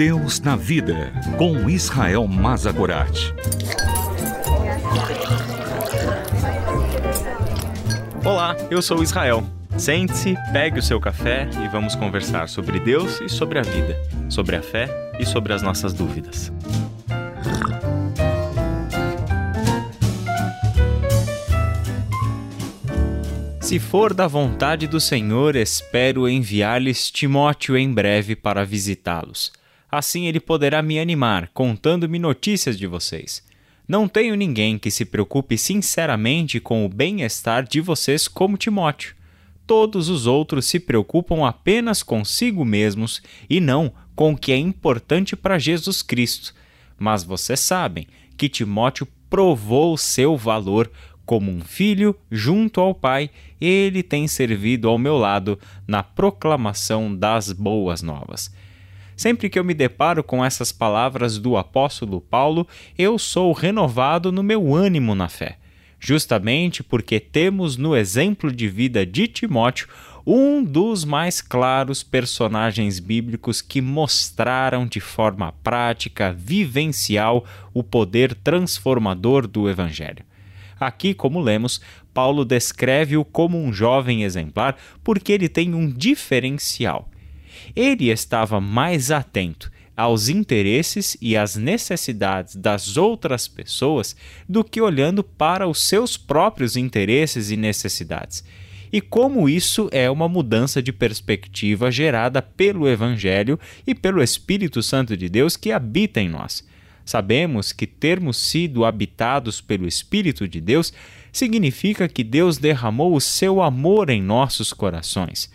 Deus na Vida, com Israel Mazagorat. Olá, eu sou Israel. Sente-se, pegue o seu café e vamos conversar sobre Deus e sobre a vida, sobre a fé e sobre as nossas dúvidas. Se for da vontade do Senhor, espero enviar-lhes Timóteo em breve para visitá-los. Assim ele poderá me animar, contando-me notícias de vocês. Não tenho ninguém que se preocupe sinceramente com o bem-estar de vocês como Timóteo. Todos os outros se preocupam apenas consigo mesmos e não com o que é importante para Jesus Cristo. Mas vocês sabem que Timóteo provou seu valor como um filho junto ao Pai, ele tem servido ao meu lado na proclamação das boas novas. Sempre que eu me deparo com essas palavras do apóstolo Paulo, eu sou renovado no meu ânimo na fé, justamente porque temos no exemplo de vida de Timóteo um dos mais claros personagens bíblicos que mostraram de forma prática, vivencial, o poder transformador do Evangelho. Aqui, como lemos, Paulo descreve-o como um jovem exemplar porque ele tem um diferencial. Ele estava mais atento aos interesses e às necessidades das outras pessoas do que olhando para os seus próprios interesses e necessidades. E como isso é uma mudança de perspectiva gerada pelo Evangelho e pelo Espírito Santo de Deus que habita em nós. Sabemos que termos sido habitados pelo Espírito de Deus significa que Deus derramou o seu amor em nossos corações.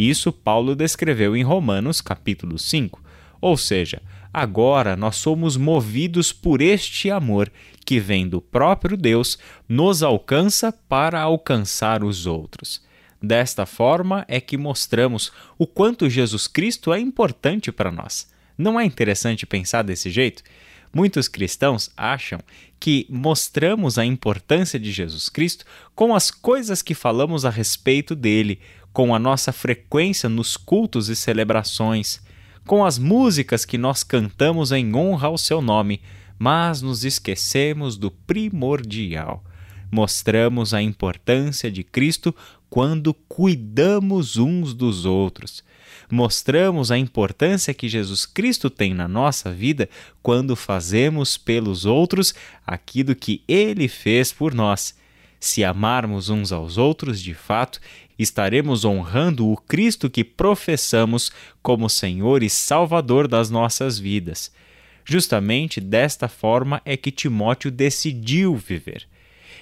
Isso Paulo descreveu em Romanos, capítulo 5. Ou seja, agora nós somos movidos por este amor que vem do próprio Deus, nos alcança para alcançar os outros. Desta forma é que mostramos o quanto Jesus Cristo é importante para nós. Não é interessante pensar desse jeito? Muitos cristãos acham que mostramos a importância de Jesus Cristo com as coisas que falamos a respeito dele, com a nossa frequência nos cultos e celebrações, com as músicas que nós cantamos em honra ao seu nome, mas nos esquecemos do primordial. Mostramos a importância de Cristo quando cuidamos uns dos outros mostramos a importância que Jesus Cristo tem na nossa vida quando fazemos pelos outros aquilo que ele fez por nós. Se amarmos uns aos outros de fato, estaremos honrando o Cristo que professamos como Senhor e Salvador das nossas vidas. Justamente desta forma é que Timóteo decidiu viver.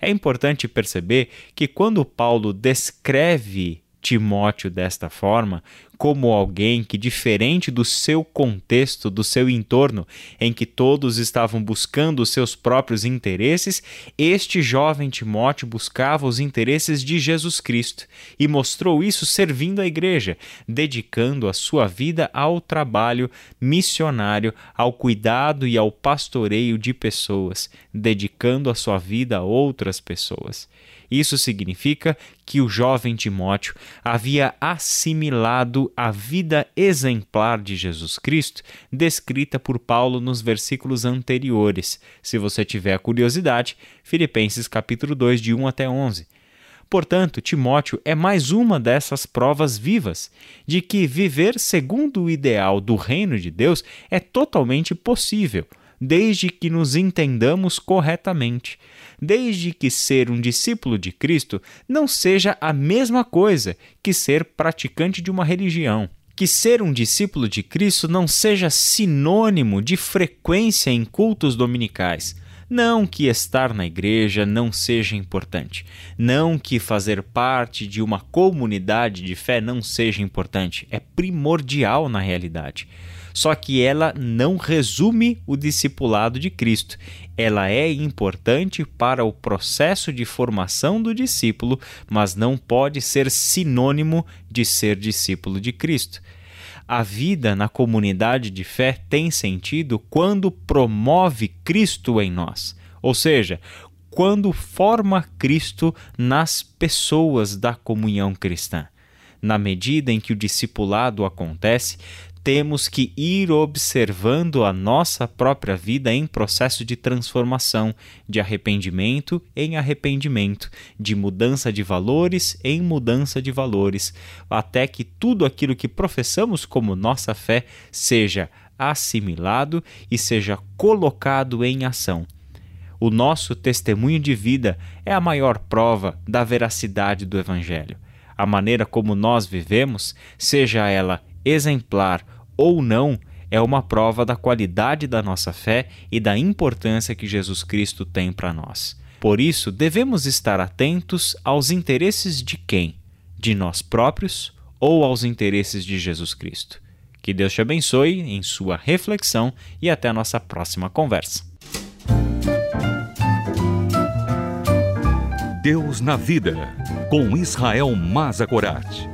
É importante perceber que quando Paulo descreve Timóteo desta forma, como alguém que, diferente do seu contexto, do seu entorno, em que todos estavam buscando os seus próprios interesses, este jovem Timóteo buscava os interesses de Jesus Cristo e mostrou isso servindo a igreja, dedicando a sua vida ao trabalho missionário, ao cuidado e ao pastoreio de pessoas, dedicando a sua vida a outras pessoas. Isso significa que o jovem Timóteo havia assimilado a vida exemplar de Jesus Cristo, descrita por Paulo nos versículos anteriores. Se você tiver curiosidade, Filipenses capítulo 2 de 1 até 11. Portanto, Timóteo é mais uma dessas provas vivas de que viver segundo o ideal do reino de Deus é totalmente possível desde que nos entendamos corretamente, desde que ser um discípulo de Cristo não seja a mesma coisa que ser praticante de uma religião. Que ser um discípulo de Cristo não seja sinônimo de frequência em cultos dominicais. Não que estar na igreja não seja importante. Não que fazer parte de uma comunidade de fé não seja importante. É primordial na realidade só que ela não resume o discipulado de Cristo. Ela é importante para o processo de formação do discípulo, mas não pode ser sinônimo de ser discípulo de Cristo. A vida na comunidade de fé tem sentido quando promove Cristo em nós, ou seja, quando forma Cristo nas pessoas da comunhão cristã. Na medida em que o discipulado acontece, temos que ir observando a nossa própria vida em processo de transformação, de arrependimento em arrependimento, de mudança de valores em mudança de valores, até que tudo aquilo que professamos como nossa fé seja assimilado e seja colocado em ação. O nosso testemunho de vida é a maior prova da veracidade do Evangelho. A maneira como nós vivemos, seja ela exemplar ou não, é uma prova da qualidade da nossa fé e da importância que Jesus Cristo tem para nós. Por isso, devemos estar atentos aos interesses de quem? De nós próprios ou aos interesses de Jesus Cristo? Que Deus te abençoe em sua reflexão e até a nossa próxima conversa. Deus na Vida, com Israel Mazakorat.